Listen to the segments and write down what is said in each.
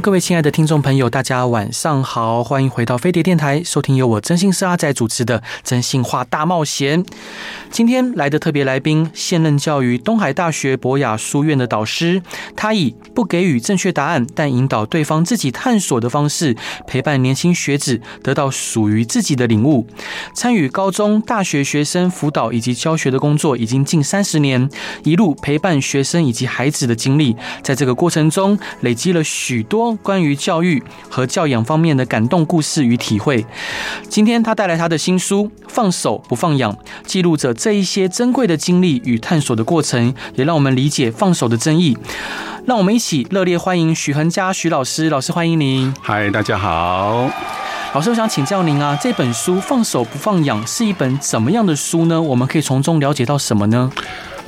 各位亲爱的听众朋友，大家晚上好，欢迎回到飞碟电台，收听由我真心师阿仔主持的《真心话大冒险》。今天来的特别来宾，现任教于东海大学博雅书院的导师，他以不给予正确答案，但引导对方自己探索的方式，陪伴年轻学子得到属于自己的领悟。参与高中、大学学生辅导以及教学的工作已经近三十年，一路陪伴学生以及孩子的经历，在这个过程中累积了许多关于教育和教养方面的感动故事与体会。今天他带来他的新书《放手不放养》，记录着这一些珍贵的经历与探索的过程，也让我们理解放手的真意。让我们一起热烈欢迎许恒嘉许老师，老师欢迎您。嗨，大家好。老师，我想请教您啊，这本书《放手不放养》是一本怎么样的书呢？我们可以从中了解到什么呢？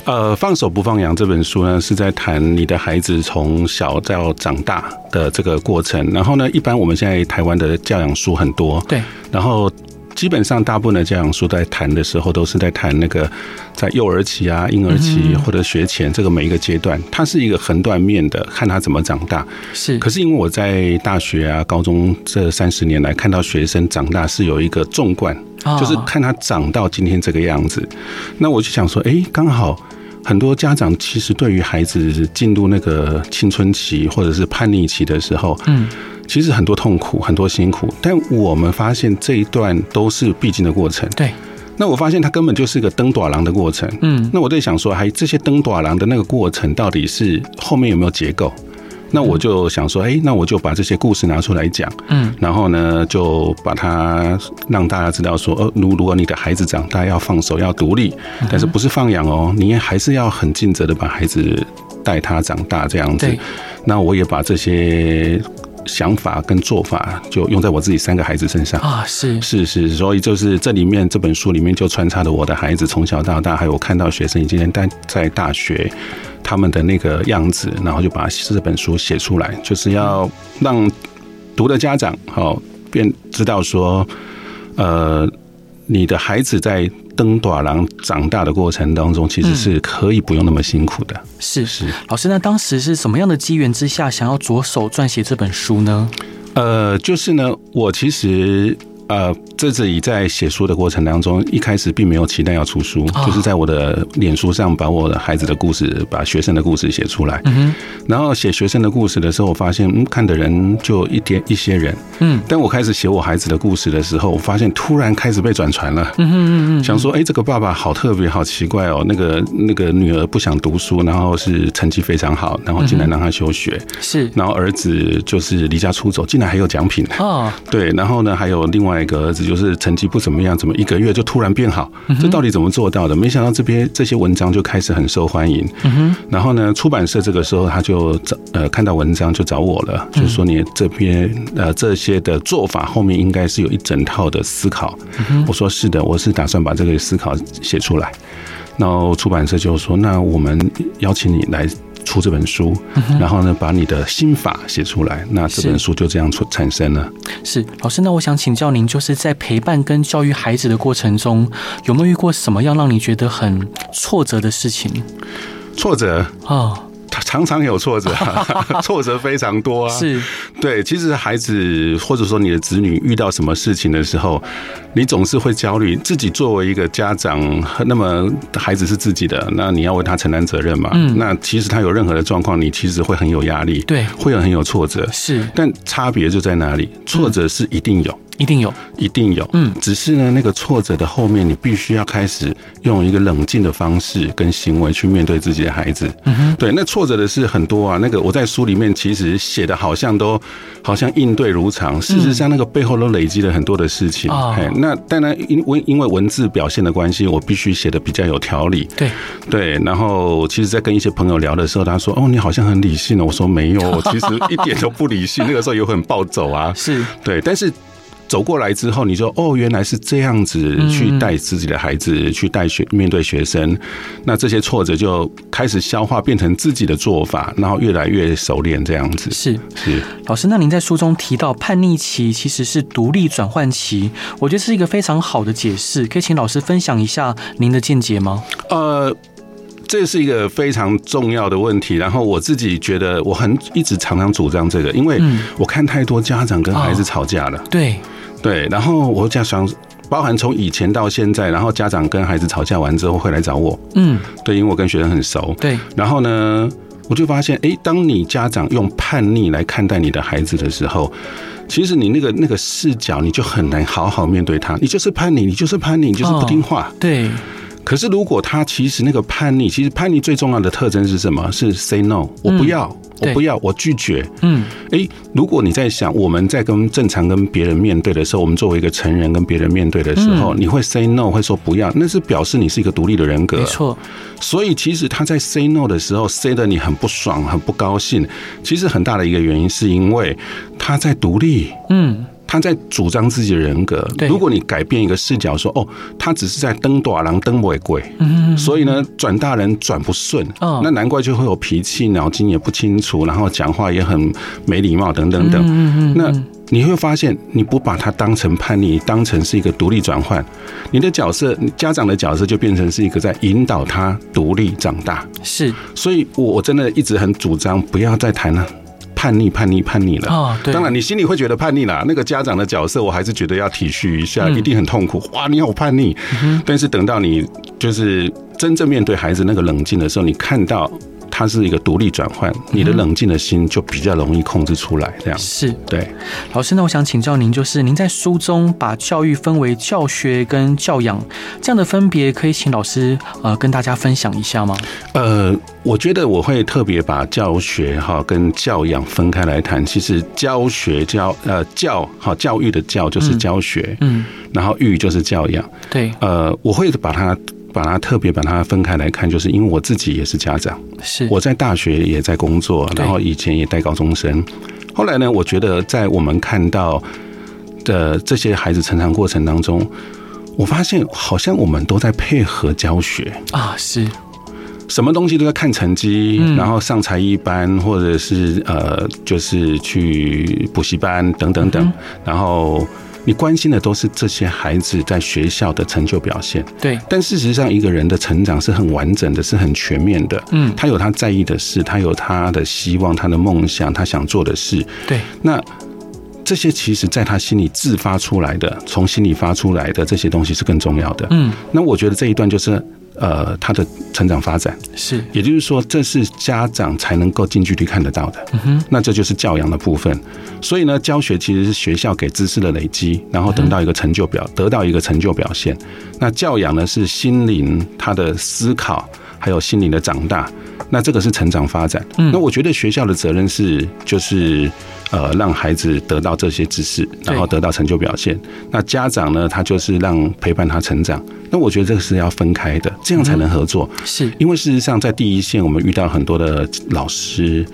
呃，放手不放羊这本书呢，是在谈你的孩子从小到长大的这个过程。然后呢，一般我们现在台湾的教养书很多，对，然后。基本上，大部分的教养书在谈的时候，都是在谈那个在幼儿期啊、婴儿期或者学前这个每一个阶段，它是一个横断面的，看他怎么长大。是。可是因为我在大学啊、高中这三十年来，看到学生长大是有一个纵贯，就是看他长到今天这个样子。那我就想说，哎，刚好很多家长其实对于孩子进入那个青春期或者是叛逆期的时候，嗯。其实很多痛苦，很多辛苦，但我们发现这一段都是必经的过程。对，那我发现它根本就是个登短廊的过程。嗯，那我在想说，还这些登短廊的那个过程，到底是后面有没有结构？那我就想说，哎，那我就把这些故事拿出来讲。嗯，然后呢，就把它让大家知道说，呃，如如果你的孩子长大要放手，要独立，但是不是放养哦，你还是要很尽责的把孩子带他长大这样子。那我也把这些。想法跟做法就用在我自己三个孩子身上。啊，是。是是，所以就是这里面这本书里面就穿插了我的孩子从小到大，还有我看到学生已经在在大学他们的那个样子，然后就把这本书写出来，就是要让读的家长好便知道说，呃，你的孩子在。登短廊长大的过程当中，其实是可以不用那么辛苦的。嗯、是是，老师，那当时是什么样的机缘之下，想要着手撰写这本书呢？呃，就是呢，我其实。呃，这自己在写书的过程当中，一开始并没有期待要出书，就是在我的脸书上把我的孩子的故事、把学生的故事写出来。嗯，然后写学生的故事的时候，我发现，嗯，看的人就一点一些人。嗯，但我开始写我孩子的故事的时候，我发现突然开始被转传了。嗯嗯嗯，想说，哎，这个爸爸好特别，好奇怪哦。那个那个女儿不想读书，然后是成绩非常好，然后竟然让她休学。是，然后儿子就是离家出走，竟然还有奖品。哦，对，然后呢，还有另外。那个儿子就是成绩不怎么样，怎么一个月就突然变好？这到底怎么做到的？没想到这边这些文章就开始很受欢迎。然后呢，出版社这个时候他就找呃看到文章就找我了，就说你这边呃这些的做法后面应该是有一整套的思考。我说是的，我是打算把这个思考写出来。然后出版社就说：“那我们邀请你来。”出这本书，然后呢，把你的心法写出来，那这本书就这样出产生了。是老师，那我想请教您，就是在陪伴跟教育孩子的过程中，有没有遇过什么样让你觉得很挫折的事情？挫折啊。常常有挫折，挫折非常多啊。是，对，其实孩子或者说你的子女遇到什么事情的时候，你总是会焦虑。自己作为一个家长，那么孩子是自己的，那你要为他承担责任嘛。嗯。那其实他有任何的状况，你其实会很有压力，对，会有很有挫折。是，但差别就在哪里？挫折是一定有。一定有，一定有，嗯，只是呢，那个挫折的后面，你必须要开始用一个冷静的方式跟行为去面对自己的孩子。嗯哼，对，那挫折的事很多啊。那个我在书里面其实写的好像都好像应对如常，事实上那个背后都累积了很多的事情。哦，那当然因为因为文字表现的关系，我必须写的比较有条理。对对，然后其实，在跟一些朋友聊的时候，他说：“哦，你好像很理性哦。”我说：“没有，我其实一点都不理性。”那个时候有很暴走啊。是对，但是。走过来之后，你就哦，原来是这样子去带自己的孩子，嗯、去带学面对学生，那这些挫折就开始消化，变成自己的做法，然后越来越熟练这样子。是是，老师，那您在书中提到叛逆期其实是独立转换期，我觉得是一个非常好的解释，可以请老师分享一下您的见解吗？呃。这是一个非常重要的问题，然后我自己觉得我很一直常常主张这个，因为我看太多家长跟孩子吵架了。对对，然后我就想，包含从以前到现在，然后家长跟孩子吵架完之后会来找我。嗯，对，因为我跟学生很熟。对，然后呢，我就发现，哎，当你家长用叛逆来看待你的孩子的时候，其实你那个那个视角，你就很难好好面对他。你就是叛逆，你就是叛逆，你就是不听话。对。可是，如果他其实那个叛逆，其实叛逆最重要的特征是什么？是 say no，我不要，我不要，我拒绝。嗯，诶，如果你在想我们在跟正常跟别人面对的时候，我们作为一个成人跟别人面对的时候，你会 say no，会说不要，那是表示你是一个独立的人格。没错。所以，其实他在 say no 的时候，say 的你很不爽、很不高兴。其实很大的一个原因是因为他在独立。嗯。他在主张自己的人格。如果你改变一个视角，说哦，他只是在登短郎登尾鬼，嗯，所以呢，转大人转不顺，那难怪就会有脾气，脑筋也不清楚，然后讲话也很没礼貌，等等等。那你会发现，你不把他当成叛逆，当成是一个独立转换，你的角色，家长的角色就变成是一个在引导他独立长大。是，所以我真的一直很主张，不要再谈了。叛逆，叛逆，叛逆了。哦，对。当然，你心里会觉得叛逆啦。那个家长的角色，我还是觉得要体恤一下，一定很痛苦。哇，你好叛逆。但是等到你就是真正面对孩子那个冷静的时候，你看到。它是一个独立转换，你的冷静的心就比较容易控制出来。这样是对。老师，那我想请教您，就是您在书中把教育分为教学跟教养这样的分别，可以请老师呃跟大家分享一下吗？呃，我觉得我会特别把教学哈跟教养分开来谈。其实教学教呃教哈教育的教就是教学，嗯，然后育就是教养。对，呃，我会把它。把它特别把它分开来看，就是因为我自己也是家长，是。我在大学也在工作，然后以前也带高中生。后来呢，我觉得在我们看到的这些孩子成长过程当中，我发现好像我们都在配合教学。啊，是。什么东西都在看成绩，然后上才艺班，或者是呃，就是去补习班等等等，然后。你关心的都是这些孩子在学校的成就表现，对。但事实上，一个人的成长是很完整的，是很全面的。嗯，他有他在意的事，他有他的希望，他的梦想，他想做的事。对。那这些其实，在他心里自发出来的，从心里发出来的这些东西是更重要的。嗯。那我觉得这一段就是。呃，他的成长发展是，也就是说，这是家长才能够近距离看得到的。嗯哼，那这就是教养的部分。所以呢，教学其实是学校给知识的累积，然后等到一个成就表，得到一个成就表现。那教养呢，是心灵他的思考，还有心灵的长大。那这个是成长发展。那我觉得学校的责任是，就是呃，让孩子得到这些知识，然后得到成就表现。那家长呢，他就是让陪伴他成长。那我觉得这个是要分开的，这样才能合作。是因为事实上，在第一线，我们遇到很多的老师，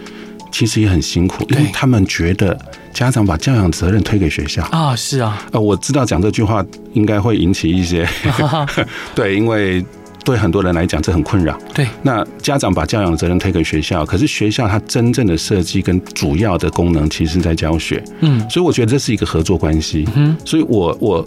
其实也很辛苦，因为他们觉得家长把教养责任推给学校啊。是啊，呃，我知道讲这句话应该会引起一些 对，因为。对很多人来讲，这很困扰。对，那家长把教养的责任推给学校，可是学校它真正的设计跟主要的功能，其实在教学。嗯，所以我觉得这是一个合作关系。嗯，所以我我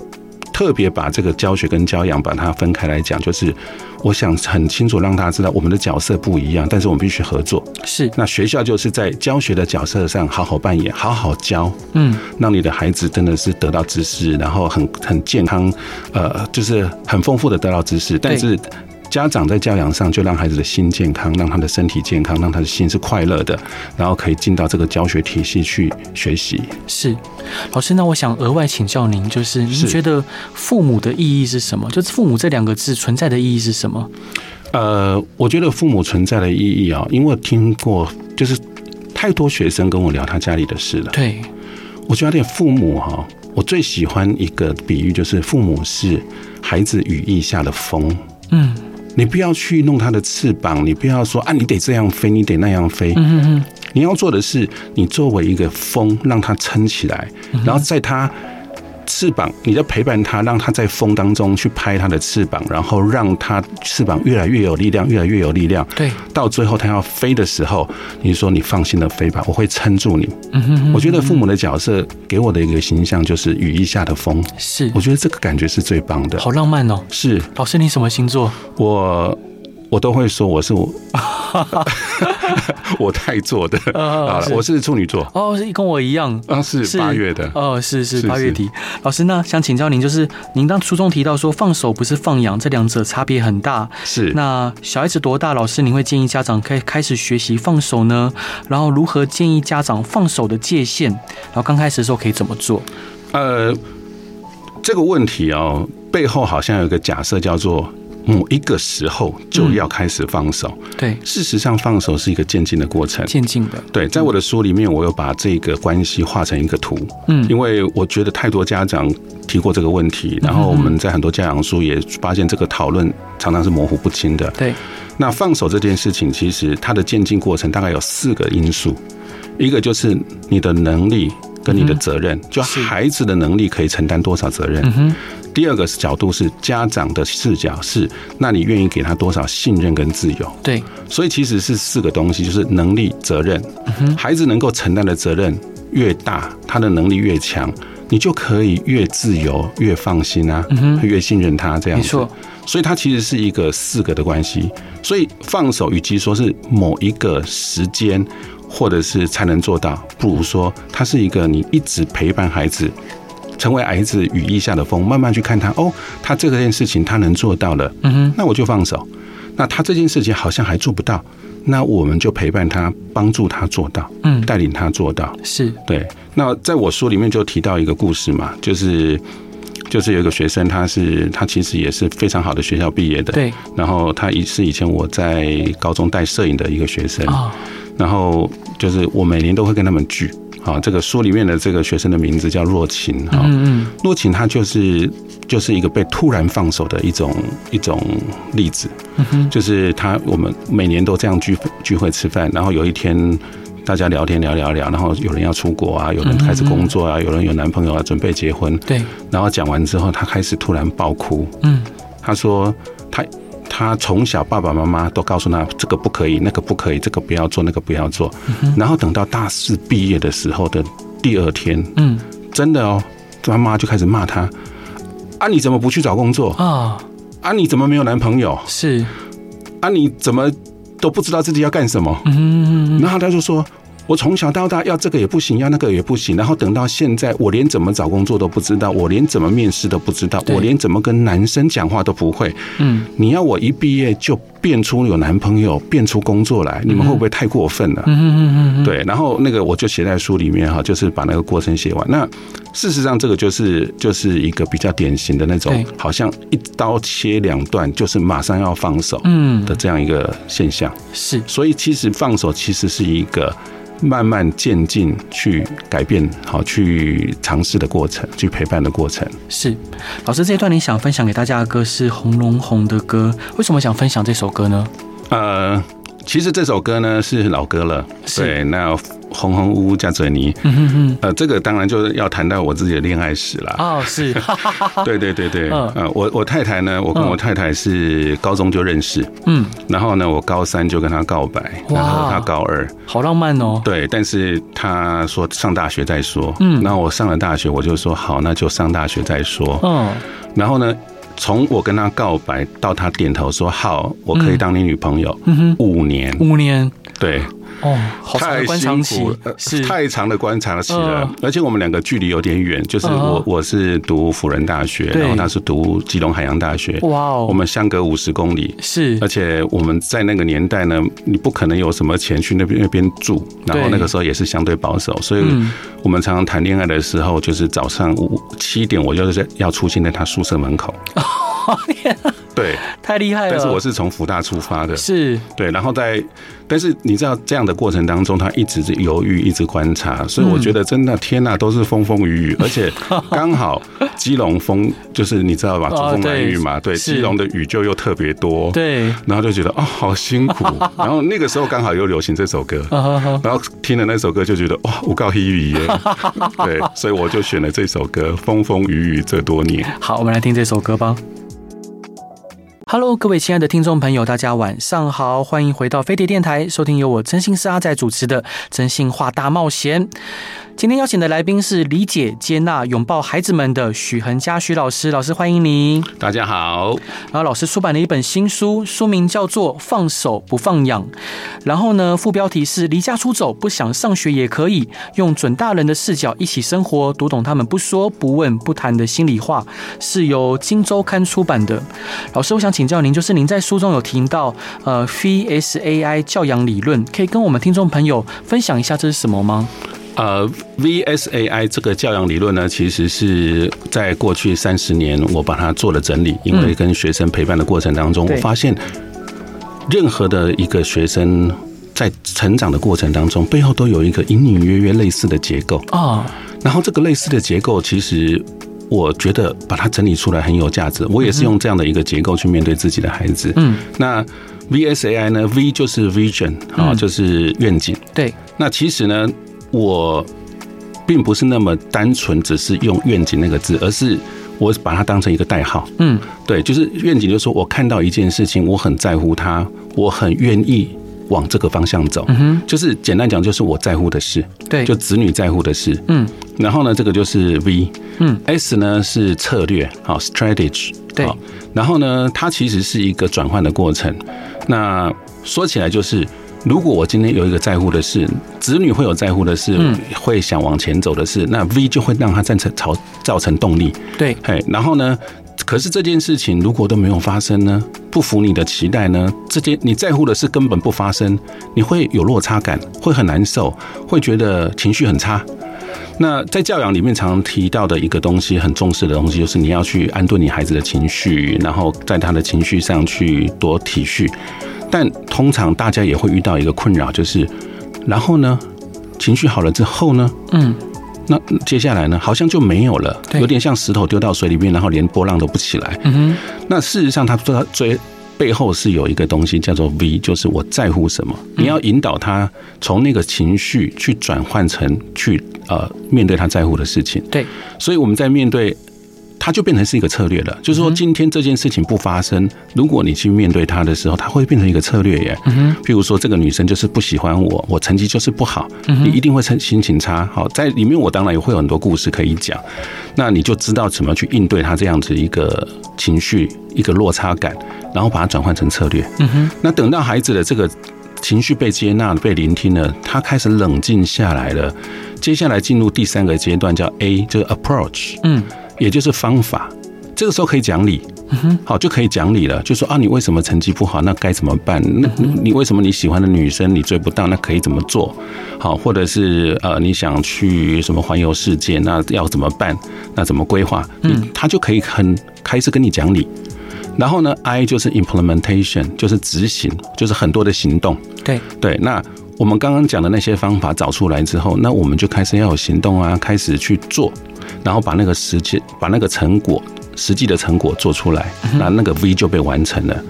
特别把这个教学跟教养把它分开来讲，就是我想很清楚让大家知道，我们的角色不一样，但是我们必须合作。是，那学校就是在教学的角色上好好扮演，好好教。嗯，让你的孩子真的是得到知识，然后很很健康，呃，就是很丰富的得到知识，但是。家长在教养上就让孩子的心健康，让他的身体健康，让他的心是快乐的，然后可以进到这个教学体系去学习。是，老师，那我想额外请教您，就是您觉得父母的意义是什么？就是父母这两个字存在的意义是什么？呃，我觉得父母存在的意义啊，因为我听过，就是太多学生跟我聊他家里的事了。对，我觉得父母哈，我最喜欢一个比喻，就是父母是孩子羽翼下的风。嗯。你不要去弄它的翅膀，你不要说啊，你得这样飞，你得那样飞。嗯嗯，你要做的是，你作为一个风，让它撑起来，然后在他翅膀，你在陪伴它，让它在风当中去拍它的翅膀，然后让它翅膀越来越有力量，越来越有力量。对，到最后它要飞的时候，你说你放心的飞吧，我会撑住你。嗯哼嗯哼，我觉得父母的角色给我的一个形象就是羽翼下的风。是，我觉得这个感觉是最棒的。好浪漫哦。是，老师，你什么星座？我。我都会说我是我，我太做的啊，我是处女座哦，是跟我一样啊，是八月的哦，是是八月底。老师呢，想请教您，就是您当初中提到说放手不是放养，这两者差别很大。是那小孩子多大，老师您会建议家长可以开始学习放手呢？然后如何建议家长放手的界限？然后刚开始的时候可以怎么做？呃，这个问题哦，背后好像有一个假设叫做。某一个时候就要开始放手。嗯、对，事实上放手是一个渐进的过程，渐进的。对，在我的书里面，我有把这个关系画成一个图。嗯，因为我觉得太多家长提过这个问题，然后我们在很多家长书也发现这个讨论常常是模糊不清的。对，那放手这件事情，其实它的渐进过程大概有四个因素，一个就是你的能力跟你的责任，就孩子的能力可以承担多少责任。嗯哼。第二个角度是家长的视角，是那你愿意给他多少信任跟自由？对，所以其实是四个东西，就是能力、责任。孩子能够承担的责任越大，他的能力越强，你就可以越自由、越放心啊，越信任他这样子。所以它其实是一个四个的关系。所以放手，与其说是某一个时间，或者是才能做到，不如说它是一个你一直陪伴孩子。成为孩子羽翼下的风，慢慢去看他哦，他这件事情他能做到了，嗯哼，那我就放手。那他这件事情好像还做不到，那我们就陪伴他，帮助他做到，嗯，带领他做到，是对。那在我书里面就提到一个故事嘛，就是就是有一个学生，他是他其实也是非常好的学校毕业的，对。然后他也是以前我在高中带摄影的一个学生，然后就是我每年都会跟他们聚。好，这个书里面的这个学生的名字叫若晴。哈，嗯，若晴她就是就是一个被突然放手的一种一种例子。嗯，就是她我们每年都这样聚聚会吃饭，然后有一天大家聊天聊聊聊，然后有人要出国啊，有人开始工作啊，有人有男朋友啊，准备结婚。对，然后讲完之后，他开始突然爆哭。嗯，他说他。他从小爸爸妈妈都告诉他这个不可以，那个不可以，这个不要做，那个不要做。然后等到大四毕业的时候的第二天，嗯，真的哦，他妈就开始骂他：啊，你怎么不去找工作啊？啊，你怎么没有男朋友？是啊，你怎么都不知道自己要干什么？嗯，然后他就说。我从小到大要这个也不行，要那个也不行，然后等到现在，我连怎么找工作都不知道，我连怎么面试都不知道，我连怎么跟男生讲话都不会。嗯，你要我一毕业就变出有男朋友，变出工作来，你们会不会太过分了？嗯嗯嗯嗯，对，然后那个我就写在书里面哈，就是把那个过程写完。那事实上，这个就是就是一个比较典型的那种，好像一刀切两断，就是马上要放手，嗯的这样一个现象。是，所以其实放手其实是一个。慢慢渐进去改变，好去尝试的过程，去陪伴的过程。是，老师这一段你想分享给大家的歌是《红龙红》的歌，为什么想分享这首歌呢？呃，其实这首歌呢是老歌了，对，那。红红乌乌加嘴泥，嗯哼哼，呃，这个当然就是要谈到我自己的恋爱史了。哦，是，对对对对，呃，我我太太呢，我跟我太太是高中就认识，嗯，然后呢，我高三就跟她告白，然后她高二，好浪漫哦。对，但是她说上大学再说，嗯，然后我上了大学，我就说好，那就上大学再说，嗯，然后呢，从我跟他告白到他点头说好，我可以当你女朋友，嗯哼，五年，五年，对。哦，好长的观察期，是。太长的观察期了，而且我们两个距离有点远，就是我我是读辅仁大学，然后他是读基隆海洋大学，哇哦，我们相隔五十公里，是，而且我们在那个年代呢，你不可能有什么钱去那边那边住，然后那个时候也是相对保守，所以我们常常谈恋爱的时候，就是早上五七点，我就是要出现在他宿舍门口。对，太厉害了。但是我是从福大出发的，是。对，然后在，但是你知道这样的过程当中，他一直是犹豫，一直观察，所以我觉得真的天呐，都是风风雨雨，而且刚好基隆风就是你知道吧，主风来雨嘛，对，基隆的雨就又特别多，对，然后就觉得哦，好辛苦，然后那个时候刚好又流行这首歌，然后听了那首歌就觉得哇，我告黑雨耶，对，所以我就选了这首歌《风风雨雨这多年》。好，我们来听这首歌吧。Hello，各位亲爱的听众朋友，大家晚上好，欢迎回到飞碟电台，收听由我真心是阿仔主持的《真心话大冒险》。今天邀请的来宾是理解、接纳、拥抱孩子们的许恒嘉许老师，老师欢迎您。大家好。然后老师出版了一本新书，书名叫做《放手不放养》，然后呢，副标题是“离家出走，不想上学也可以，用准大人的视角一起生活，读懂他们不说不问不谈的心里话”，是由今周刊出版的。老师，我想请教您，就是您在书中有提到呃，F S A I 教养理论，可以跟我们听众朋友分享一下这是什么吗？呃，VSAI 这个教养理论呢，其实是在过去三十年我把它做了整理，因为跟学生陪伴的过程当中，我发现任何的一个学生在成长的过程当中，背后都有一个隐隐约约类似的结构啊。然后这个类似的结构，其实我觉得把它整理出来很有价值。我也是用这样的一个结构去面对自己的孩子。嗯，那 VSAI 呢？V 就是 Vision 啊，就是愿景。对，那其实呢？我并不是那么单纯，只是用愿景那个字，而是我把它当成一个代号。嗯，对，就是愿景，就是说我看到一件事情，我很在乎它，我很愿意往这个方向走。嗯哼，就是简单讲，就是我在乎的事。对，就子女在乎的事。嗯，然后呢，这个就是 V。嗯，S 呢是策略，好，strategy。对，然后呢，它其实是一个转换的过程。那说起来就是。如果我今天有一个在乎的事，子女会有在乎的事，会想往前走的事，那 V 就会让他造成造造成动力。对，嘿，然后呢，可是这件事情如果都没有发生呢，不符你的期待呢，这件你在乎的事根本不发生，你会有落差感，会很难受，会觉得情绪很差。那在教养里面常常提到的一个东西，很重视的东西，就是你要去安顿你孩子的情绪，然后在他的情绪上去多体恤。但通常大家也会遇到一个困扰，就是，然后呢，情绪好了之后呢，嗯，那接下来呢，好像就没有了，有点像石头丢到水里面，然后连波浪都不起来。嗯哼，那事实上，他说他最背后是有一个东西叫做 V，就是我在乎什么，你要引导他从那个情绪去转换成去呃面对他在乎的事情。对，所以我们在面对。它就变成是一个策略了，就是说今天这件事情不发生，如果你去面对它的时候，它会变成一个策略耶。嗯，譬如说这个女生就是不喜欢我，我成绩就是不好，你一定会成心情差。好，在里面我当然也会有很多故事可以讲，那你就知道怎么去应对他这样子一个情绪一个落差感，然后把它转换成策略。嗯哼，那等到孩子的这个情绪被接纳、被聆听了，他开始冷静下来了，接下来进入第三个阶段叫 A，就是 approach。嗯。也就是方法，这个时候可以讲理，好，就可以讲理了。就说啊，你为什么成绩不好？那该怎么办？那你为什么你喜欢的女生你追不到？那可以怎么做？好，或者是呃，你想去什么环游世界？那要怎么办？那怎么规划？嗯，他就可以很开始跟你讲理。然后呢，I 就是 implementation，就是执行，就是很多的行动。对对，那我们刚刚讲的那些方法找出来之后，那我们就开始要有行动啊，开始去做。然后把那个实际，把那个成果，实际的成果做出来，那那个 V 就被完成了。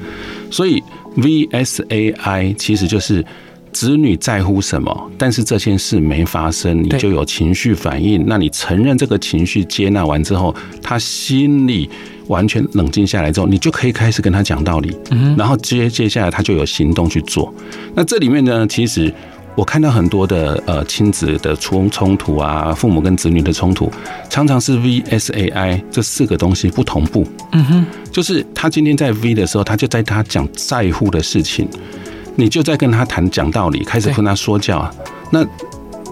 所以 VSAI 其实就是子女在乎什么，但是这件事没发生，你就有情绪反应。那你承认这个情绪，接纳完之后，他心里完全冷静下来之后，你就可以开始跟他讲道理。然后接接下来他就有行动去做。那这里面呢，其实。我看到很多的呃亲子的冲冲突啊，父母跟子女的冲突，常常是 V S A I 这四个东西不同步。嗯哼，就是他今天在 V 的时候，他就在他讲在乎的事情，你就在跟他谈讲道理，开始跟他说教。那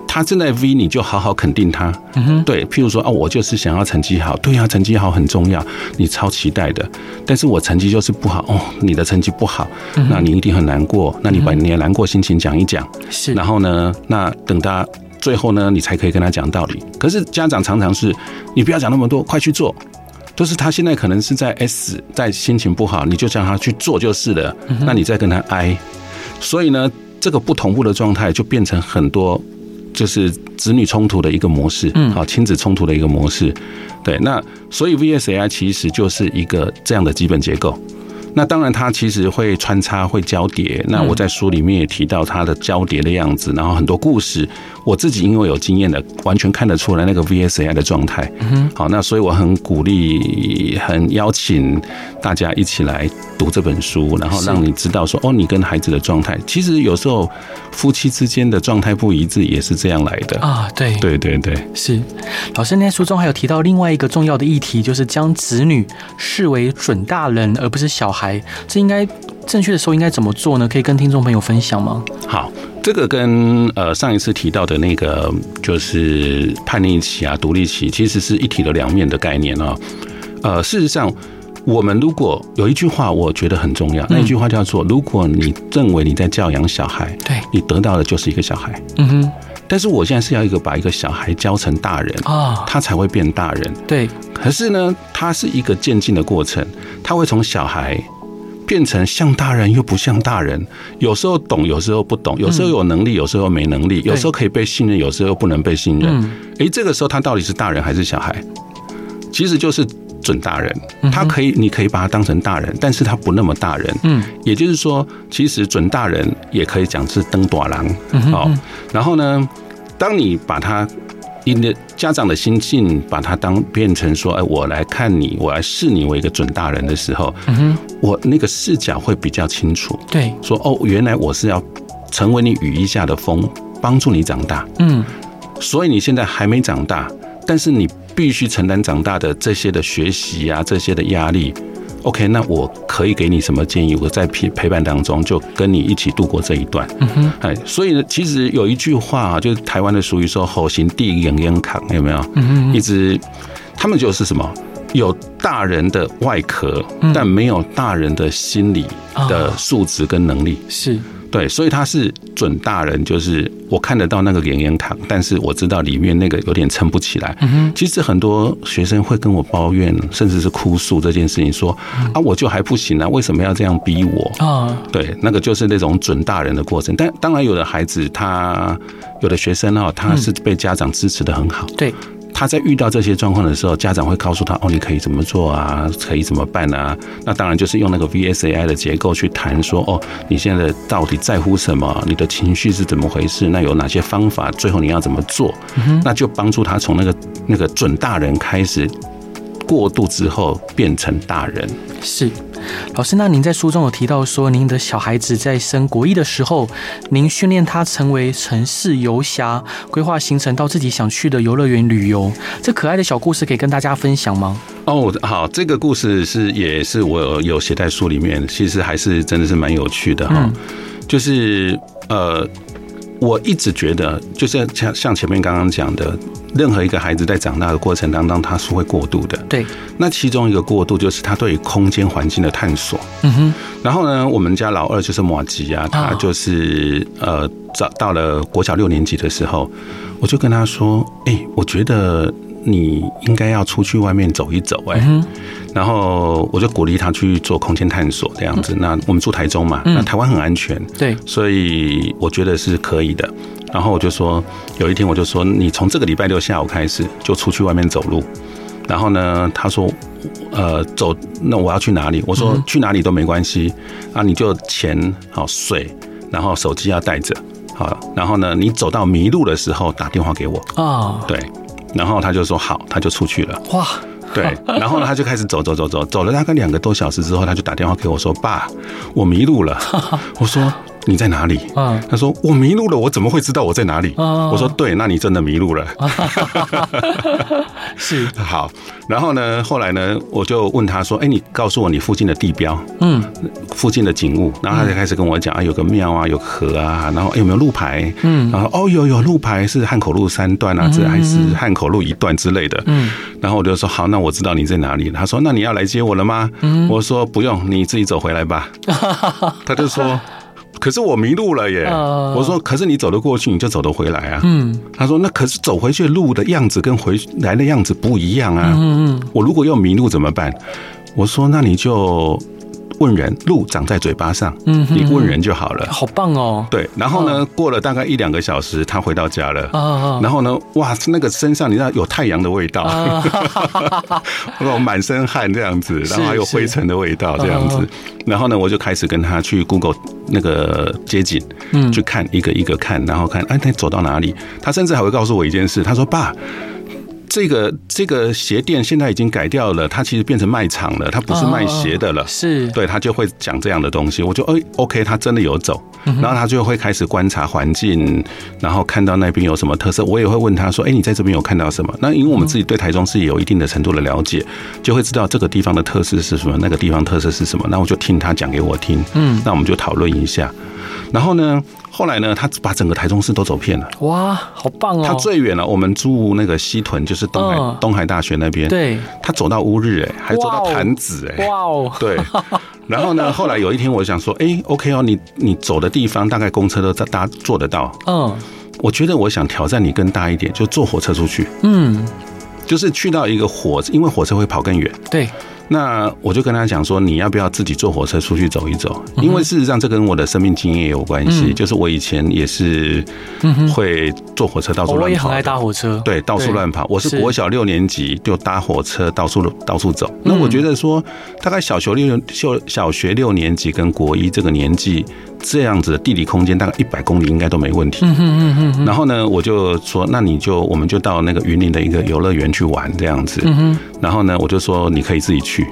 他正在 V，你就好好肯定他。嗯哼，对，譬如说啊，我就是想要成绩好，对呀，成绩好很重要，你超期待的。但是我成绩就是不好哦，你的成绩不好，那你一定很难过。那你把你的难过心情讲一讲，是。然后呢，那等他最后呢，你才可以跟他讲道理。可是家长常常是，你不要讲那么多，快去做。就是他现在可能是在 S，在心情不好，你就叫他去做就是了。那你再跟他 I，所以呢，这个不同步的状态就变成很多就是子女冲突的一个模式，嗯，好，亲子冲突的一个模式。对，那所以 VSAI 其实就是一个这样的基本结构。那当然，它其实会穿插、会交叠。那我在书里面也提到它的交叠的样子，然后很多故事，我自己因为有经验的，完全看得出来那个 VSAI 的状态。嗯，好，那所以我很鼓励、很邀请大家一起来读这本书，然后让你知道说，哦，你跟孩子的状态，其实有时候夫妻之间的状态不一致也是这样来的啊。对，对，对，对，是。老师在书中还有提到另外一个重要的议题，就是将子女视为准大人，而不是小孩。这应该正确的时候应该怎么做呢？可以跟听众朋友分享吗？好，这个跟呃上一次提到的那个就是叛逆期啊、独立期，其实是一体的两面的概念啊。呃，事实上，我们如果有一句话，我觉得很重要，那一句话叫做：如果你认为你在教养小孩，对，你得到的就是一个小孩。嗯哼。但是我现在是要一个把一个小孩教成大人啊，他才会变大人。对。可是呢，它是一个渐进的过程，他会从小孩。变成像大人又不像大人，有时候懂，有时候不懂，有时候有能力，有时候没能力，有时候可以被信任，有时候不能被信任。诶，这个时候他到底是大人还是小孩？其实就是准大人，他可以，你可以把他当成大人，但是他不那么大人。嗯，也就是说，其实准大人也可以讲是登大郎。好，然后呢，当你把他。你的家长的心境，把他当变成说，哎，我来看你，我来视你为一个准大人的时候，嗯哼，我那个视角会比较清楚。对，说哦，原来我是要成为你羽翼下的风，帮助你长大。嗯，所以你现在还没长大，但是你必须承担长大的这些的学习啊，这些的压力。OK，那我可以给你什么建议？我在陪陪伴当中，就跟你一起度过这一段。嗯哼，哎，所以呢，其实有一句话啊，就是台湾的俗语说“好行地养烟卡”，有没有？嗯哼，一直他们就是什么，有大人的外壳，但没有大人的心理的素质跟能力。是。对，所以他是准大人，就是我看得到那个连连扛，但是我知道里面那个有点撑不起来。其实很多学生会跟我抱怨，甚至是哭诉这件事情，说啊，我就还不行啊，为什么要这样逼我啊？对，那个就是那种准大人的过程。但当然，有的孩子他有的学生哈，他是被家长支持的很好。对。他在遇到这些状况的时候，家长会告诉他：“哦，你可以怎么做啊？可以怎么办啊？”那当然就是用那个 VSAI 的结构去谈说：“哦，你现在到底在乎什么？你的情绪是怎么回事？那有哪些方法？最后你要怎么做？”那就帮助他从那个那个准大人开始过渡之后变成大人。是。老师，那您在书中有提到说，您的小孩子在升国一的时候，您训练他成为城市游侠，规划行程到自己想去的游乐园旅游。这可爱的小故事可以跟大家分享吗？哦，好，这个故事是也是我有写在书里面，其实还是真的是蛮有趣的哈，嗯、就是呃。我一直觉得，就是像像前面刚刚讲的，任何一个孩子在长大的过程当中，他是会过度的。对。那其中一个过度就是他对于空间环境的探索。嗯哼。然后呢，我们家老二就是马吉啊，他就是呃，找到了国小六年级的时候，我就跟他说：“哎，我觉得。”你应该要出去外面走一走，哎，然后我就鼓励他去做空间探索这样子。那我们住台中嘛，那台湾很安全，对，所以我觉得是可以的。然后我就说，有一天我就说，你从这个礼拜六下午开始就出去外面走路。然后呢，他说，呃，走，那我要去哪里？我说去哪里都没关系啊，你就钱好水，然后手机要带着，好，然后呢，你走到迷路的时候打电话给我啊，对。然后他就说好，他就出去了。哇，对，然后呢，他就开始走走走走，走了大概两个多小时之后，他就打电话给我说：“爸，我迷路了。”我说。你在哪里？嗯，他说我迷路了，我怎么会知道我在哪里？我说对，那你真的迷路了。是 好，然后呢，后来呢，我就问他说：“哎，你告诉我你附近的地标，嗯，附近的景物。”然后他就开始跟我讲啊，有个庙啊，有河啊，然后有没有路牌？嗯，然后哦，有有路牌是汉口路三段啊，这还是汉口路一段之类的。嗯，然后我就说好，那我知道你在哪里。他说那你要来接我了吗？嗯，我说不用，你自己走回来吧。他就说。可是我迷路了耶。呃我说，可是你走得过去，你就走得回来啊。嗯他说，那可是走回去路的样子跟回来的样子不一样啊。嗯嗯，我如果又迷路怎么办？我说，那你就问人，路长在嘴巴上，嗯你问人就好了。好棒哦。对，然后呢，过了大概一两个小时，他回到家了。啊啊然后呢，哇，那个身上你知道有太阳的味道，啊！那种满身汗这样子，然后还有灰尘的味道这样子。然后呢，我就开始跟他去 Google 那个街景，嗯去看一个一个看，然后看哎，他走到哪里？他甚至还会告诉我一件事，他说：“爸。”这个这个鞋店现在已经改掉了，它其实变成卖场了，它不是卖鞋的了。是，对他就会讲这样的东西，我就哎，OK，他真的有走，然后他就会开始观察环境，然后看到那边有什么特色，我也会问他说，哎，你在这边有看到什么？那因为我们自己对台中是有一定的程度的了解，就会知道这个地方的特色是什么，那个地方特色是什么，那我就听他讲给我听，嗯，那我们就讨论一下，然后呢，后来呢，他把整个台中市都走遍了。哇，好棒哦！他最远了，我们住那个西屯，就是东海嗯东海大学那边。对，他走到乌日，哎，还走到潭子，哎，哇哦，对。然后呢，后来有一天，我想说，哎，OK 哦，你你走的地方大概公车都大大家坐得到。嗯我觉得我想挑战你更大一点，就坐火车出去，嗯，就是去到一个火，因为火车会跑更远。对，那我就跟他讲说，你要不要自己坐火车出去走一走？因为事实上，这跟我的生命经验也有关系。嗯就是我以前也是会坐火车到处乱跑。我也很爱搭火车，对，到处乱跑。我是是国小六年级就搭火车到处到处走。那我觉得说，大概小学六小小学六年级跟国一这个年纪，这样子的地理空间大概一百公里应该都没问题。嗯嗯嗯然后呢，我就说，那你就我们就到那个云林的一个游乐园去玩这样子。嗯哼，然后呢，我就说你可以自己去。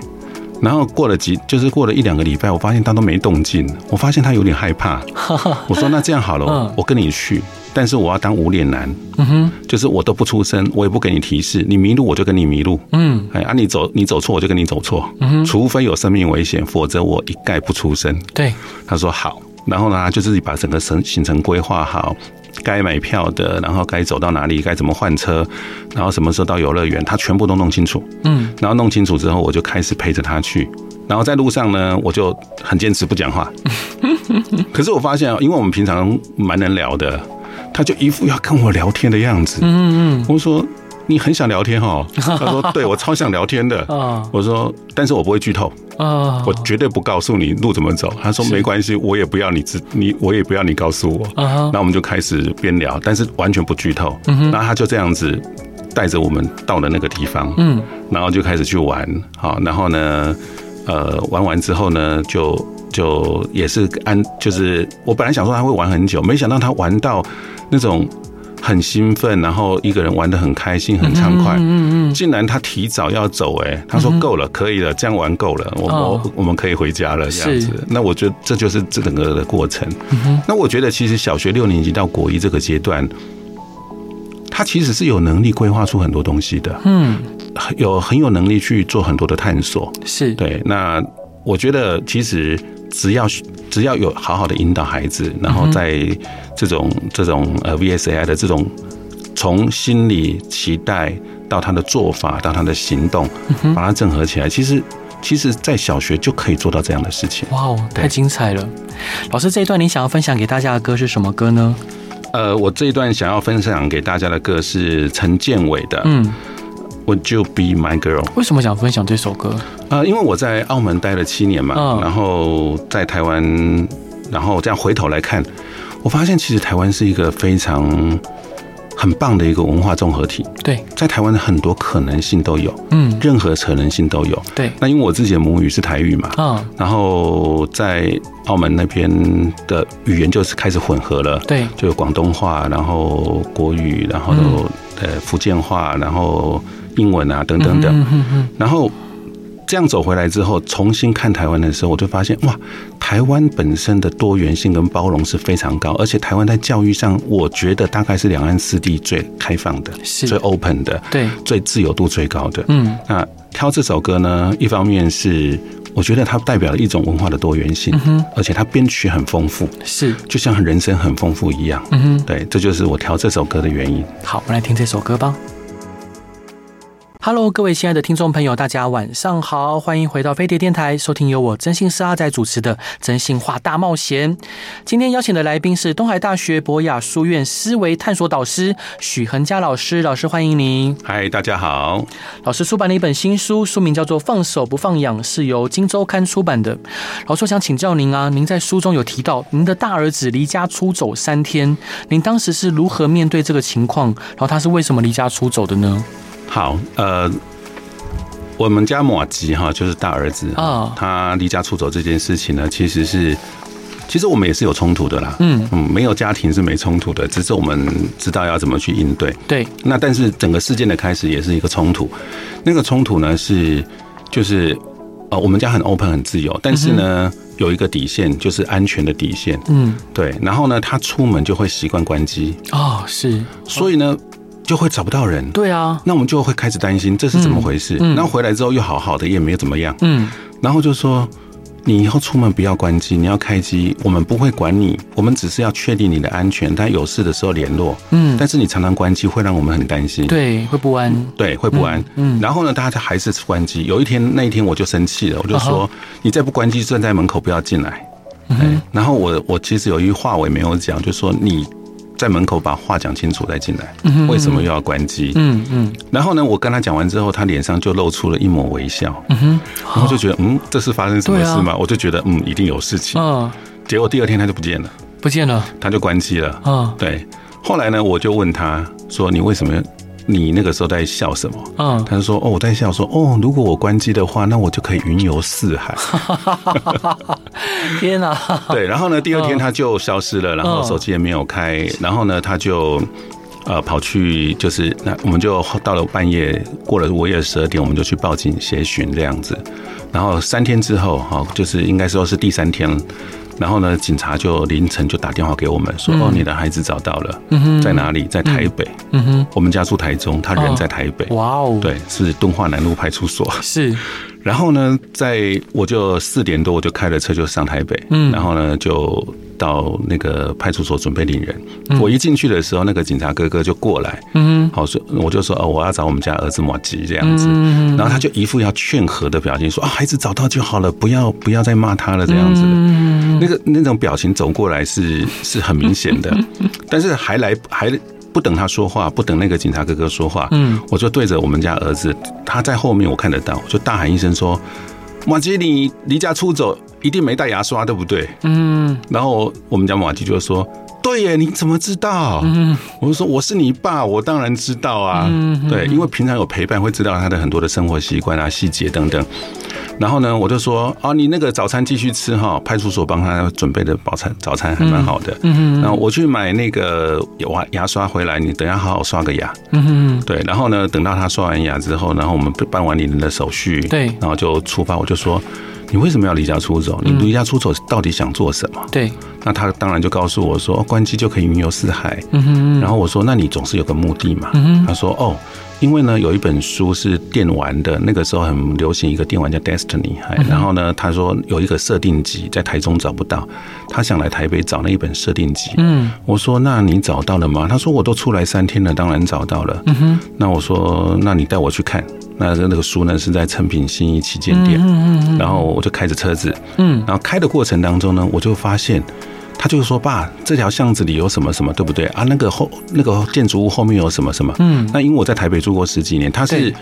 然后过了几，就是过了一两个礼拜，我发现他都没动静，我发现他有点害怕。我说那这样好了嗯，我跟你去，但是我要当无脸男，嗯哼，就是我都不出声，我也不给你提示，你迷路我就跟你迷路，嗯。哎啊你走你走错我就跟你走错，嗯除非有生命危险，否则我一概不出声。对，他说好，然后呢，就自己把整个行行程规划好，该买票的，然后该走到哪里，该怎么换车，然后什么时候到游乐园，他全部都弄清楚。嗯然后弄清楚之后，我就开始陪着他去。然后在路上呢，我就很坚持不讲话。可是我发现啊，因为我们平常蛮能聊的，他就一副要跟我聊天的样子。嗯嗯我说你很想聊天哦？他说对，我超想聊天的。啊我说，但是我不会剧透，啊，我绝对不告诉你路怎么走。他说没关系，我也不要你知你，我也不要你告诉我。啊哈那我们就开始边聊，但是完全不剧透。嗯然后他就这样子带着我们到了那个地方，嗯然后就开始去玩，好，然后呢，呃，玩完之后呢，就就也是安，就是我本来想说他会玩很久，没想到他玩到那种很兴奋，然后一个人玩的很开心、很畅快。嗯嗯竟然他提早要走，哎，他说够了，可以了，这样玩够了，我哦我我们可以回家了，这样子。那我觉得这就是这整个的过程。嗯那我觉得其实小学六年级到国一这个阶段，他其实是有能力规划出很多东西的。嗯，有很有能力去做很多的探索。是，对，那我觉得其实只要只要有好好的引导孩子，然后在这种这种呃 VSAI 的这种从心理期待到他的做法到他的行动，把它整合起来，其实其实在小学就可以做到这样的事情。哇哦，太精彩了！老师，这一段你想要分享给大家的歌是什么歌呢？呃，我这一段想要分享给大家的歌是陈建伟的，嗯，Would You Be My Girl？为什么想分享这首歌？呃，因为我在澳门待了七年嘛，嗯。然后在台湾，然后这样回头来看，我发现其实台湾是一个非常很棒的一个文化综合体，对，在台湾的很多可能性都有，嗯，任何可能性都有。对，那因为我自己的母语是台语嘛，嗯，然后在澳门那边的语言就是开始混合了，对，就有广东话，然后国语，然后呃福建话，然后英文啊等等等。嗯嗯嗯然后这样走回来之后，重新看台湾的时候，我就发现哇，台湾本身的多元性跟包容是非常高，而且台湾在教育上，我觉得大概是两岸四地最开放的、是最 open 的、对，最自由度最高的。嗯那挑这首歌呢，一方面是我觉得它代表了一种文化的多元性，而且它编曲很丰富，是，就像人生很丰富一样。嗯哼，对，这就是我挑这首歌的原因。好，我们来听这首歌吧。Hello，各位亲爱的听众朋友，大家晚上好，欢迎回到飞碟电台，收听由我真心是阿仔主持的《真心话大冒险》。今天邀请的来宾是东海大学博雅书院思维探索导师许恒嘉老师，老师欢迎您。嗨，大家好。老师出版了一本新书，书名叫做《放手不放养》，是由金周刊出版的。老师我想请教您啊，您在书中有提到您的大儿子离家出走三天，您当时是如何面对这个情况？然后他是为什么离家出走的呢？好，呃，我们家马吉哈，就是大儿子啊，他离家出走这件事情呢，其实是，其实我们也是有冲突的啦，嗯。嗯，没有家庭是没冲突的，只是我们知道要怎么去应对。对，那但是整个事件的开始也是一个冲突，那个冲突呢是，就是呃，我们家很 open 很自由，但是呢有一个底线，就是安全的底线，嗯，对，然后呢他出门就会习惯关机，哦，是，所以呢。就会找不到人，对啊，那我们就会开始担心这是怎么回事。然后回来之后又好好的，也没有怎么样。嗯，然后就说你以后出门不要关机，你要开机，我们不会管你，我们只是要确定你的安全，但有事的时候联络。嗯，但是你常常关机会让我们很担心，对，会不安，对，会不安。嗯，然后呢，大家还是关机。有一天那一天我就生气了，我就说你再不关机，站在门口不要进来。嗯，然后我我其实有一句话我也没有讲，就说你。在门口把话讲清楚再进来，为什么又要关机？嗯嗯。然后呢，我跟他讲完之后，他脸上就露出了一抹微笑。嗯哼。然后就觉得，嗯，这是发生什么事吗？我就觉得，嗯，一定有事情。嗯。结果第二天他就不见了，不见了，他就关机了。嗯。对。后来呢，我就问他说：“你为什么？你那个时候在笑什么？”嗯。他就说：“哦，我在笑，说哦，如果我关机的话，那我就可以云游四海。”天哪！对，然后呢，第二天他就消失了，然后手机也没有开，然后呢，他就呃跑去，就是那我们就到了半夜，过了午夜十二点，我们就去报警协寻这样子，然后三天之后哈，就是应该说是第三天。然后呢，警察就凌晨就打电话给我们说：“哦，你的孩子找到了，在哪里？在台北。嗯哼，我们家住台中，他人在台北。哇哦，对，是敦化南路派出所。是。然后呢，在我就四点多我就开了车就上台北。嗯，然后呢就到那个派出所准备领人。我一进去的时候，那个警察哥哥就过来。嗯，好说，我就说哦，我要找我们家儿子马吉这样子。然后他就一副要劝和的表情，说啊，孩子找到就好了，不要不要再骂他了这样子。嗯，那个那种表情走过来是是很明显的，但是还来还。不等他说话，不等那个警察哥哥说话，嗯，我就对着我们家儿子，他在后面我看得到，我就大喊一声说：“马吉，你离家出走，一定没带牙刷，对不对？”嗯，然后我们家马吉就说：“对耶，你怎么知道？”嗯，我就说：“我是你爸，我当然知道啊。”嗯，对，因为平常有陪伴，会知道他的很多的生活习惯啊、细节等等。然后呢，我就说啊，你那个早餐继续吃哈，派出所帮他准备的早餐，早餐还蛮好的。嗯嗯。然后我去买那个牙牙刷回来，你等下好好刷个牙。嗯嗯。对，然后呢，等到他刷完牙之后，然后我们办完你的手续，对，然后就出发。我就说，你为什么要离家出走？你离家出走到底想做什么？对。那他当然就告诉我说，关机就可以云游四海。嗯哼。然后我说，那你总是有个目的嘛？嗯哼。他说，哦。因为呢，有一本书是电玩的，那个时候很流行一个电玩叫 Destiny，然后呢，他说有一个设定集在台中找不到，他想来台北找那一本设定集。嗯，我说那你找到了吗？他说我都出来三天了，当然找到了。嗯哼，那我说那你带我去看，那那个书呢是在诚品新一旗舰店。嗯嗯，然后我就开着车子，嗯，然后开的过程当中呢，我就发现。他就说：“爸，这条巷子里有什么什么，对不对啊？那个后那个建筑物后面有什么什么？嗯，那因为我在台北住过十几年，他是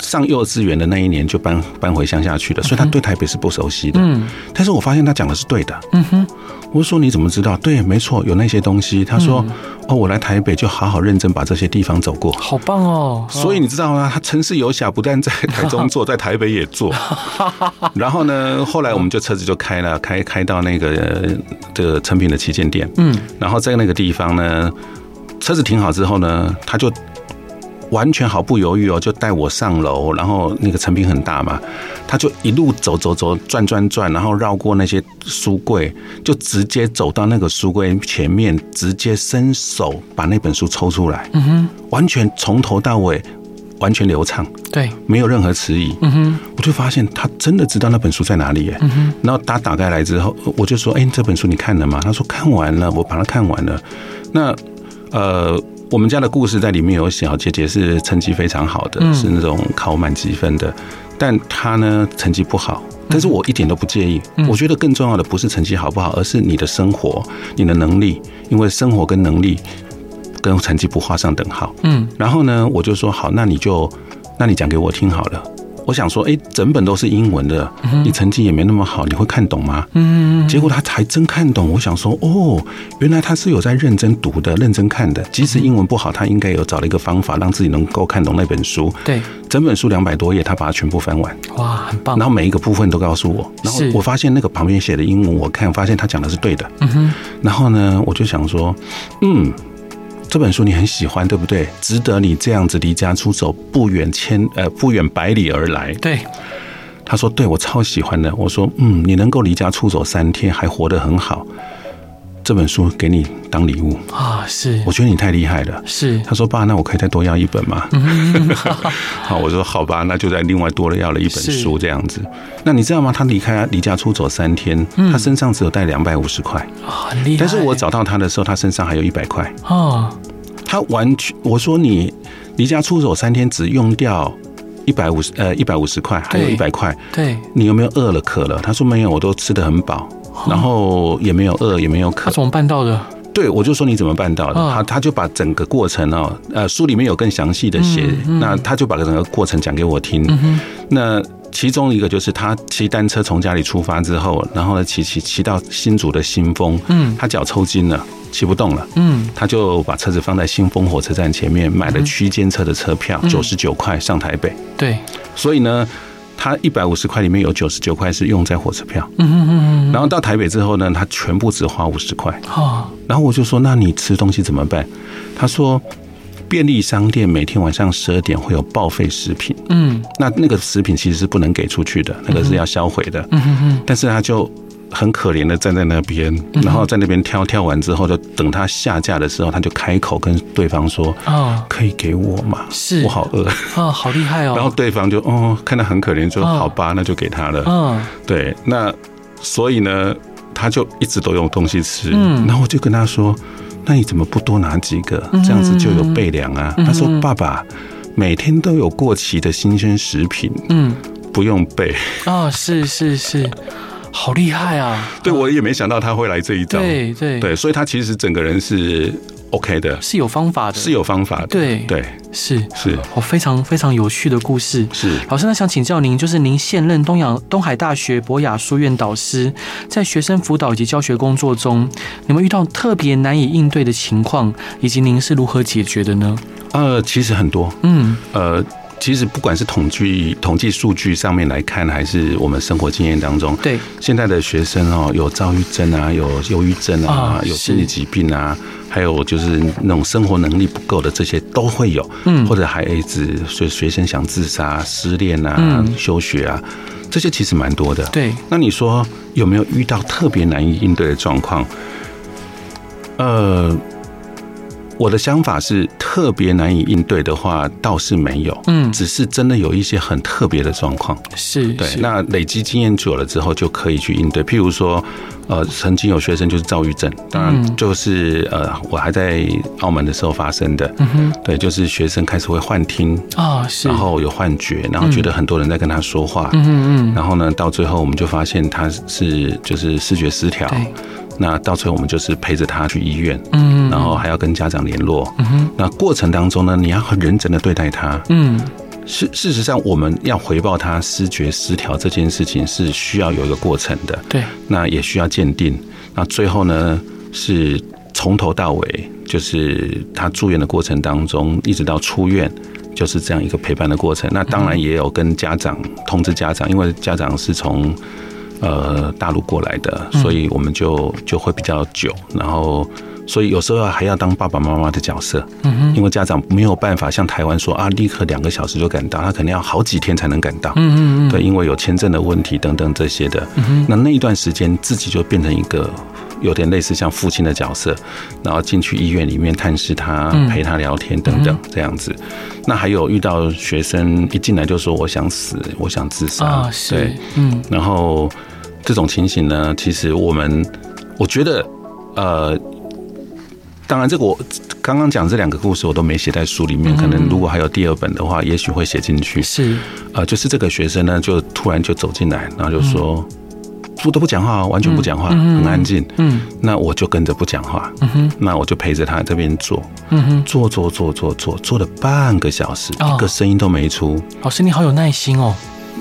上幼稚园的那一年就搬搬回乡下去了，所以他对台北是不熟悉的。嗯，但是我发现他讲的是对的。嗯哼，我说你怎么知道？对，没错，有那些东西。他说。”哦，我来台北就好好认真把这些地方走过，好棒哦！所以你知道吗？他城市游侠不但在台中 做，在台北也做。然后呢，后来我们就车子就开了，开开到那个这个成品的旗舰店。嗯，然后在那个地方呢，车子停好之后呢，他就。完全毫不犹豫哦，就带我上楼，然后那个成品很大嘛，他就一路走走走，转转转，然后绕过那些书柜，就直接走到那个书柜前面，直接伸手把那本书抽出来，嗯哼，完全从头到尾完全流畅，对，没有任何迟疑，嗯哼，我就发现他真的知道那本书在哪里耶，嗯哼，然后他打开来之后，我就说，哎，这本书你看了吗？他说看完了，我把它看完了，那呃。我们家的故事在里面有写，姐姐是成绩非常好的，是那种考满积分的，但她呢成绩不好，但是我一点都不介意。我觉得更重要的不是成绩好不好，而是你的生活、你的能力，因为生活跟能力跟成绩不画上等号。嗯，然后呢，我就说好，那你就，那你讲给我听好了。我想说，哎，整本都是英文的，你成绩也没那么好，你会看懂吗？嗯，结果他还真看懂。我想说，哦，原来他是有在认真读的，认真看的。即使英文不好，他应该有找了一个方法，让自己能够看懂那本书。对，整本书两百多页，他把它全部翻完。哇，很棒！然后每一个部分都告诉我，然后我发现那个旁边写的英文，我看发现他讲的是对的。嗯哼，然后呢，我就想说，嗯。这本书你很喜欢，对不对？值得你这样子离家出走，不远千呃不远百里而来。对，他说对，我超喜欢的。我说嗯，你能够离家出走三天还活得很好，这本书给你当礼物啊！是，我觉得你太厉害了。是，他说爸，那我可以再多要一本吗？好，我说好吧，那就再另外多了要了一本书这样子。那你知道吗？他离开离家出走三天，他身上只有带两百五十块啊，很厉害。但是我找到他的时候，他身上还有一百块哦。他完全，我说你离家出走三天，只用掉一百五十呃一百五十块，还有一百块。对，你有没有饿了渴了？他说没有，我都吃的很饱，然后也没有饿，也没有渴。他怎么办到的？对，我就说你怎么办到的？他他就把整个过程哦，呃，书里面有更详细的写，那他就把整个过程讲给我听。那其中一个就是他骑单车从家里出发之后，然后呢骑骑骑到新竹的新丰，嗯，他脚抽筋了。骑不动了，嗯，他就把车子放在新丰火车站前面，买了区间车的车票，九十九块上台北。对，所以呢，他一百五十块里面有九十九块是用在火车票，嗯嗯嗯，然后到台北之后呢，他全部只花五十块。哦，然后我就说，那你吃东西怎么办？他说，便利商店每天晚上十二点会有报废食品，嗯，那那个食品其实是不能给出去的，那个是要销毁的，嗯嗯，但是他就。很可怜的站在那边，然后在那边挑挑完之后，就等他下架的时候，他就开口跟对方说：“哦，可以给我吗？是，我好饿哦，好厉害哦。”然后对方就哦，看他很可怜，就好吧，那就给他了。嗯，对，那所以呢，他就一直都有东西吃。嗯，然后我就跟他说：“那你怎么不多拿几个？这样子就有备粮啊？”他说：“爸爸，每天都有过期的新鲜食品，嗯，不用备。”哦，是是是。好厉害啊！对，我也没想到他会来这一招。对对对，所以他其实整个人是 OK 的，是有方法的，是有方法的。对对，是是，哦，非常非常有趣的故事。是老师，那想请教您，就是您现任东洋东海大学博雅书院导师，在学生辅导以及教学工作中，有没有遇到特别难以应对的情况，以及您是如何解决的呢？呃，其实很多，嗯，呃。其实不管是统计统计数据上面来看，还是我们生活经验当中，对现在的学生哦，有躁郁症啊，有忧郁症啊，有心理疾病啊，还有就是那种生活能力不够的这些都会有，嗯，或者孩子所以学生想自杀、失恋啊、休学啊，这些其实蛮多的。对，那你说有没有遇到特别难以应对的状况？呃。我的想法是，特别难以应对的话，倒是没有，嗯，只是真的有一些很特别的状况，是对。那累积经验久了之后，就可以去应对。譬如说，呃，曾经有学生就是躁郁症，当然就是呃，我还在澳门的时候发生的，嗯哼，对，就是学生开始会幻听啊，是，然后有幻觉，然后觉得很多人在跟他说话，嗯嗯，然后呢，到最后我们就发现他是就是视觉失调。那到最后，我们就是陪着他去医院，嗯，然后还要跟家长联络，嗯哼。那过程当中呢，你要很认真的对待他，嗯。事事实上，我们要回报他思觉失调这件事情是需要有一个过程的，对。那也需要鉴定。那最后呢，是从头到尾，就是他住院的过程当中，一直到出院，就是这样一个陪伴的过程。那当然也有跟家长通知家长，因为家长是从。呃，大陆过来的，所以我们就就会比较久，然后所以有时候还要当爸爸妈妈的角色，因为家长没有办法像台湾说啊，立刻两个小时就赶到，他可能要好几天才能赶到，嗯嗯嗯，对，因为有签证的问题等等这些的，那那一段时间自己就变成一个。有点类似像父亲的角色，然后进去医院里面探视他，陪他聊天等等这样子。那还有遇到学生一进来就说我想死，我想自杀，对，嗯。然后这种情形呢，其实我们我觉得，呃，当然，这个我刚刚讲这两个故事我都没写在书里面，可能如果还有第二本的话，也许会写进去。是，呃，就是这个学生呢，就突然就走进来，然后就说。不都不讲话，完全不讲话，很安静。嗯，那我就跟着不讲话。嗯哼，那我就陪着他这边坐。嗯哼，坐坐坐坐坐坐了半个小时，一个声音都没出。老师，你好有耐心哦。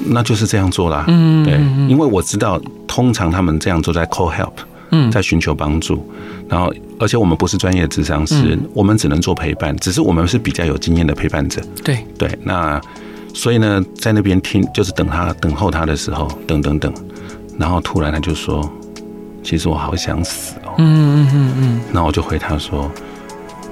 那就是这样做啦。嗯，对，因为我知道，通常他们这样做在 call help，嗯，在寻求帮助。然后，而且我们不是专业的咨商师，我们只能做陪伴。只是我们是比较有经验的陪伴者。对对，那所以呢，在那边听，就是等他等候他的时候，等等等。然后突然他就说：“其实我好想死哦。”嗯嗯嗯嗯。那我就回他说：“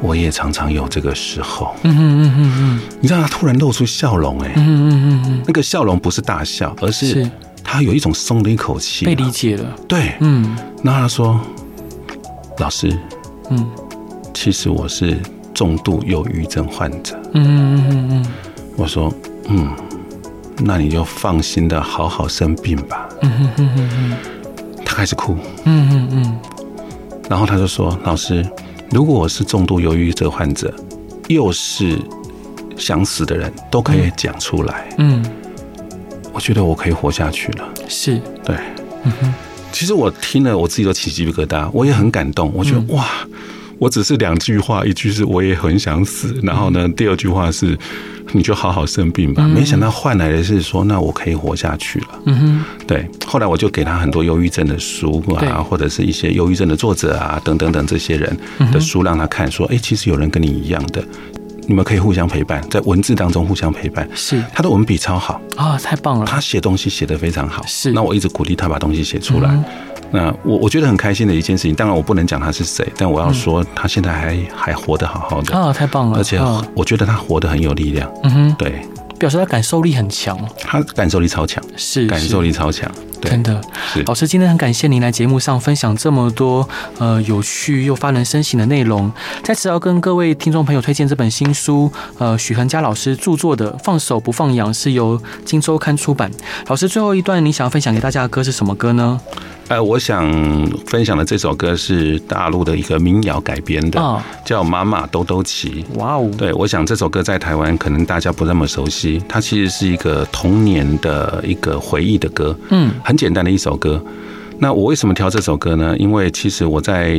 我也常常有这个时候。”嗯嗯嗯嗯。你知道他突然露出笑容哎。嗯嗯嗯。那个笑容不是大笑，而是他有一种松了一口气，被理解了。对，嗯。那他说：“老师，嗯，其实我是重度忧郁症患者。”嗯嗯嗯嗯。我说：“嗯。”那你就放心的好好生病吧。嗯哼哼哼哼。他开始哭。嗯嗯嗯。然后他就说：“老师，如果我是重度忧郁症患者，又是想死的人，都可以讲出来。嗯。我觉得我可以活下去了。是。对。嗯哼。其实我听了，我自己都起鸡皮疙瘩，我也很感动。我觉得哇，我只是两句话，一句是我也很想死，然后呢，第二句话是。你就好好生病吧。没想到换来的是说，那我可以活下去了。嗯哼，对。后来我就给他很多忧郁症的书啊，或者是一些忧郁症的作者啊，等等等这些人的书让他看，说，哎，其实有人跟你一样的，你们可以互相陪伴，在文字当中互相陪伴。是，他的文笔超好啊，太棒了。他写东西写得非常好。是，那我一直鼓励他把东西写出来。那我我觉得很开心的一件事情，当然我不能讲他是谁，但我要说他现在还还活得好好的啊，太棒了！而且我觉得他活得很有力量，嗯哼，对，表示他感受力很强，他感受力超强，是感受力超强，真的。老师今天很感谢您来节目上分享这么多呃有趣又发人深省的内容，在此要跟各位听众朋友推荐这本新书，呃，许恒佳老师著作的《放手不放养》是由金周刊出版。老师最后一段你想要分享给大家的歌是什么歌呢？呃，我想分享的这首歌是大陆的一个民谣改编的，叫《妈妈兜兜骑》。哇哦！对，我想这首歌在台湾可能大家不那么熟悉，它其实是一个童年的一个回忆的歌。嗯，很简单的一首歌。那我为什么挑这首歌呢？因为其实我在。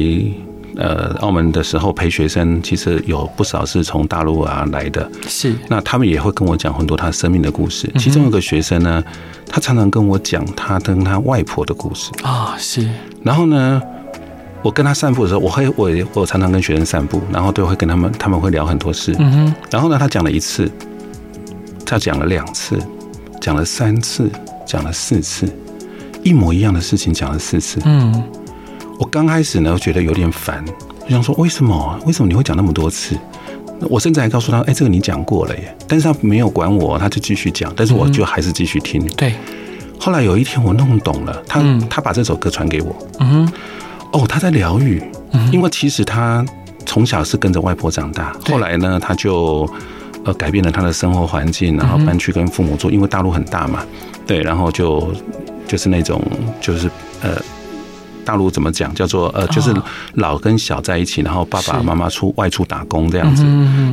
呃，澳门的时候陪学生，其实有不少是从大陆啊来的。是，那他们也会跟我讲很多他生命的故事。其中有个学生呢，他常常跟我讲他跟他外婆的故事啊。是，然后呢，我跟他散步的时候，我会我我常常跟学生散步，然后都会跟他们，他们会聊很多事。嗯哼。然后呢，他讲了一次，他讲了两次，讲了三次，讲了四次，一模一样的事情讲了四次。嗯。我刚开始呢，觉得有点烦，我想说为什么？为什么你会讲那么多次？我甚至还告诉他，哎，这个你讲过了耶。但是他没有管我，他就继续讲，但是我就还是继续听。对。后来有一天我弄懂了，他他把这首歌传给我。嗯哼。哦，他在疗愈。嗯。因为其实他从小是跟着外婆长大，后来呢，他就呃改变了他的生活环境，然后搬去跟父母住，因为大陆很大嘛。对，然后就就是那种就是呃。大陆怎么讲？叫做呃，就是老跟小在一起，然后爸爸妈妈出外出打工这样子，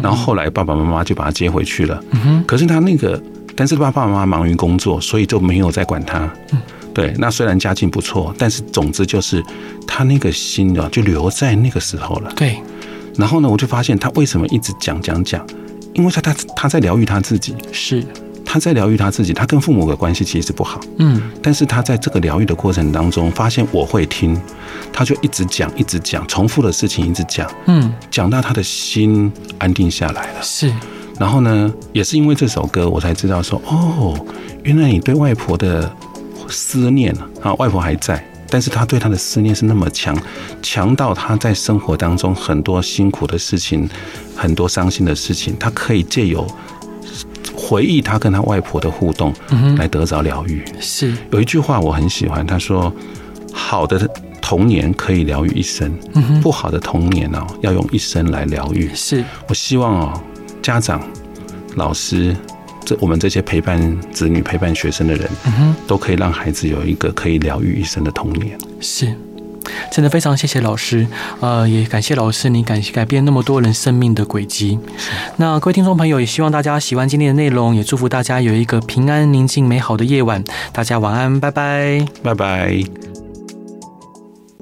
然后后来爸爸妈妈就把他接回去了。可是他那个，但是爸爸妈妈忙于工作，所以就没有再管他。对，那虽然家境不错，但是总之就是他那个心啊，就留在那个时候了。对。然后呢，我就发现他为什么一直讲讲讲，因为他他他在疗愈他自己。是。他在疗愈他自己，他跟父母的关系其实不好，嗯，但是他在这个疗愈的过程当中，发现我会听，他就一直讲，一直讲，重复的事情一直讲，嗯，讲到他的心安定下来了，是，然后呢，也是因为这首歌，我才知道说，哦，原来你对外婆的思念啊，外婆还在，但是他对他的思念是那么强，强到他在生活当中很多辛苦的事情，很多伤心的事情，他可以借由。回忆他跟他外婆的互动，来得着疗愈。是有一句话我很喜欢，他说：“好的童年可以疗愈一生，不好的童年哦，要用一生来疗愈。”是我希望哦，家长、老师，这我们这些陪伴子女、陪伴学生的人，都可以让孩子有一个可以疗愈一生的童年。是。真的非常谢谢老师，呃，也感谢老师，你改改变那么多人生命的轨迹。那各位听众朋友，也希望大家喜欢今天的内容，也祝福大家有一个平安、宁静、美好的夜晚。大家晚安，拜拜，拜拜。